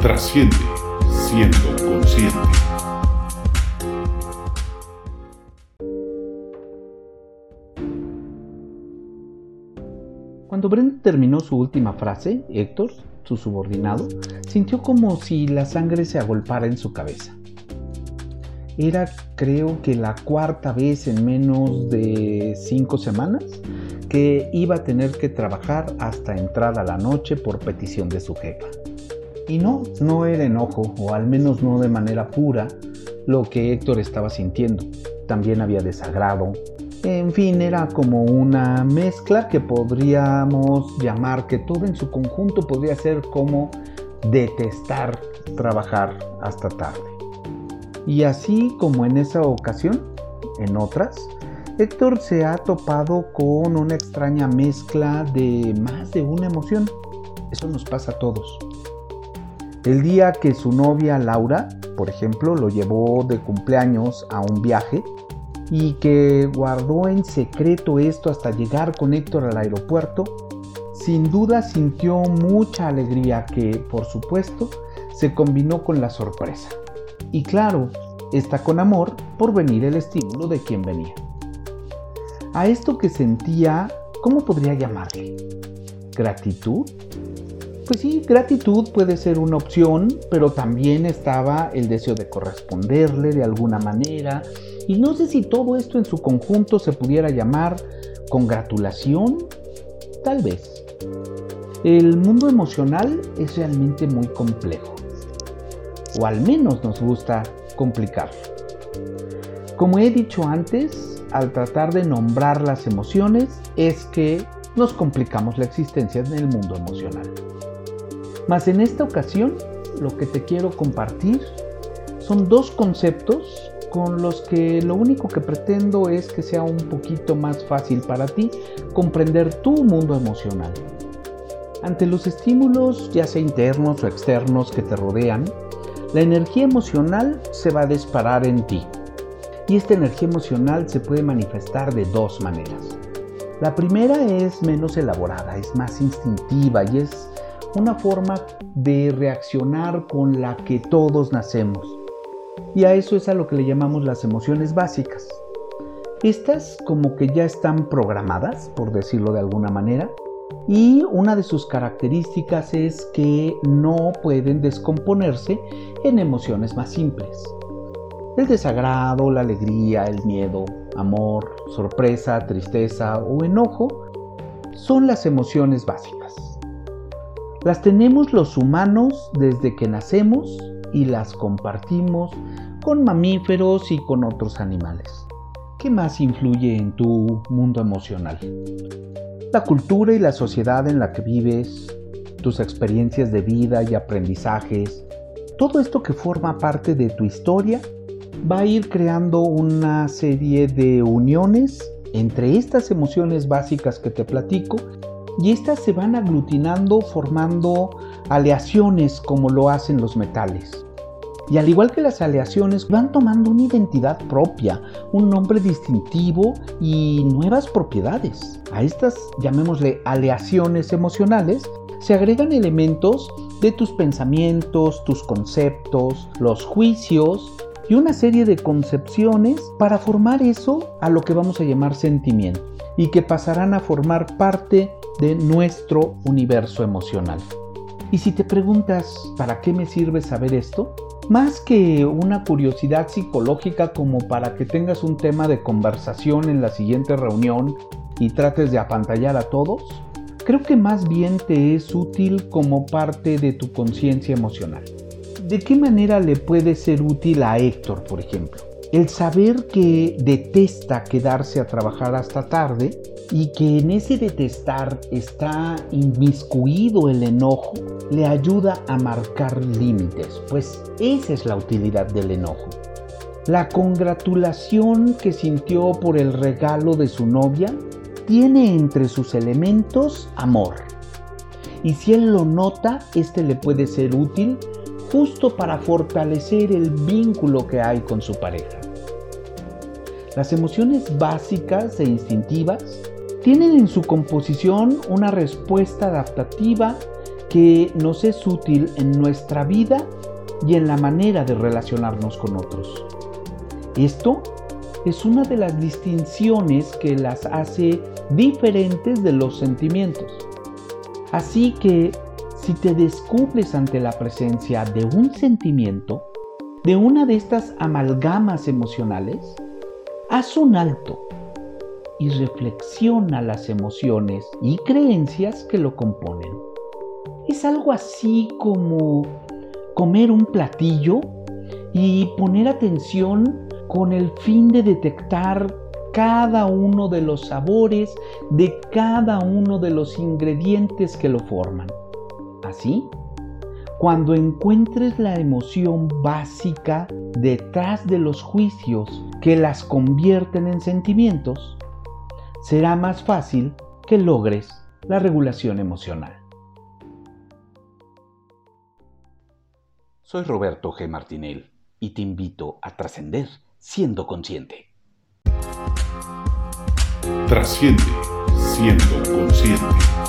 Trasciende siendo consciente. Cuando Brent terminó su última frase, Héctor, su subordinado, sintió como si la sangre se agolpara en su cabeza. Era creo que la cuarta vez en menos de cinco semanas que iba a tener que trabajar hasta entrar a la noche por petición de su jefa. Y no, no era enojo, o al menos no de manera pura, lo que Héctor estaba sintiendo. También había desagrado. En fin, era como una mezcla que podríamos llamar que todo en su conjunto podría ser como detestar trabajar hasta tarde. Y así como en esa ocasión, en otras, Héctor se ha topado con una extraña mezcla de más de una emoción. Eso nos pasa a todos. El día que su novia Laura, por ejemplo, lo llevó de cumpleaños a un viaje y que guardó en secreto esto hasta llegar con Héctor al aeropuerto, sin duda sintió mucha alegría que, por supuesto, se combinó con la sorpresa. Y claro, está con amor por venir el estímulo de quien venía. A esto que sentía, ¿cómo podría llamarle? ¿Gratitud? Pues sí, gratitud puede ser una opción, pero también estaba el deseo de corresponderle de alguna manera. Y no sé si todo esto en su conjunto se pudiera llamar congratulación. Tal vez. El mundo emocional es realmente muy complejo. O al menos nos gusta complicarlo. Como he dicho antes, al tratar de nombrar las emociones es que nos complicamos la existencia en el mundo emocional. Mas en esta ocasión lo que te quiero compartir son dos conceptos con los que lo único que pretendo es que sea un poquito más fácil para ti comprender tu mundo emocional. Ante los estímulos, ya sea internos o externos, que te rodean, la energía emocional se va a disparar en ti. Y esta energía emocional se puede manifestar de dos maneras. La primera es menos elaborada, es más instintiva y es una forma de reaccionar con la que todos nacemos. Y a eso es a lo que le llamamos las emociones básicas. Estas como que ya están programadas, por decirlo de alguna manera, y una de sus características es que no pueden descomponerse en emociones más simples. El desagrado, la alegría, el miedo, amor, sorpresa, tristeza o enojo son las emociones básicas. Las tenemos los humanos desde que nacemos y las compartimos con mamíferos y con otros animales. ¿Qué más influye en tu mundo emocional? la cultura y la sociedad en la que vives, tus experiencias de vida y aprendizajes, todo esto que forma parte de tu historia va a ir creando una serie de uniones entre estas emociones básicas que te platico y estas se van aglutinando formando aleaciones como lo hacen los metales. Y al igual que las aleaciones, van tomando una identidad propia, un nombre distintivo y nuevas propiedades. A estas, llamémosle aleaciones emocionales, se agregan elementos de tus pensamientos, tus conceptos, los juicios y una serie de concepciones para formar eso a lo que vamos a llamar sentimiento y que pasarán a formar parte de nuestro universo emocional. Y si te preguntas, ¿para qué me sirve saber esto? Más que una curiosidad psicológica como para que tengas un tema de conversación en la siguiente reunión y trates de apantallar a todos, creo que más bien te es útil como parte de tu conciencia emocional. ¿De qué manera le puede ser útil a Héctor, por ejemplo? El saber que detesta quedarse a trabajar hasta tarde y que en ese detestar está inmiscuido el enojo, le ayuda a marcar límites, pues esa es la utilidad del enojo. La congratulación que sintió por el regalo de su novia tiene entre sus elementos amor. Y si él lo nota, este le puede ser útil justo para fortalecer el vínculo que hay con su pareja. Las emociones básicas e instintivas tienen en su composición una respuesta adaptativa que nos es útil en nuestra vida y en la manera de relacionarnos con otros. Esto es una de las distinciones que las hace diferentes de los sentimientos. Así que si te descubres ante la presencia de un sentimiento, de una de estas amalgamas emocionales, haz un alto y reflexiona las emociones y creencias que lo componen. Es algo así como comer un platillo y poner atención con el fin de detectar cada uno de los sabores de cada uno de los ingredientes que lo forman. Así, cuando encuentres la emoción básica detrás de los juicios que las convierten en sentimientos, será más fácil que logres la regulación emocional. Soy Roberto G. Martinel y te invito a trascender siendo consciente. Trasciende siendo consciente.